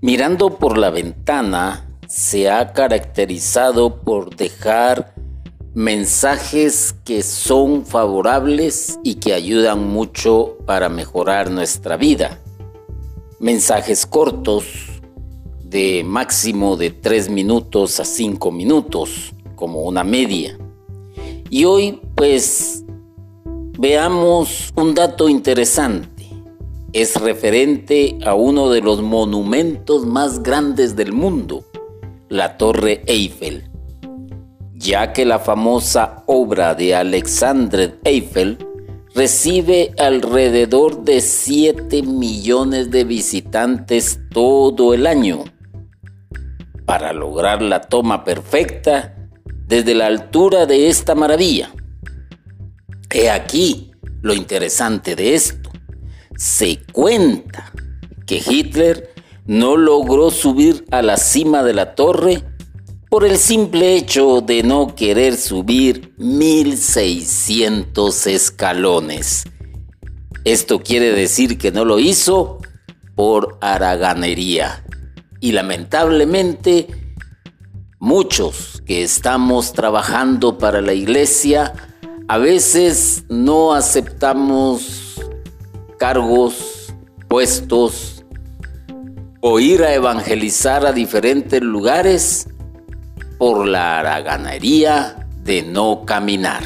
Mirando por la ventana, se ha caracterizado por dejar mensajes que son favorables y que ayudan mucho para mejorar nuestra vida. Mensajes cortos de máximo de 3 minutos a 5 minutos como una media. Y hoy pues veamos un dato interesante es referente a uno de los monumentos más grandes del mundo, la Torre Eiffel, ya que la famosa obra de Alexandre Eiffel recibe alrededor de 7 millones de visitantes todo el año. Para lograr la toma perfecta desde la altura de esta maravilla. He aquí lo interesante de esto se cuenta que Hitler no logró subir a la cima de la torre por el simple hecho de no querer subir 1600 escalones. Esto quiere decir que no lo hizo por haraganería. Y lamentablemente, muchos que estamos trabajando para la iglesia, a veces no aceptamos cargos, puestos o ir a evangelizar a diferentes lugares por la haraganería de no caminar.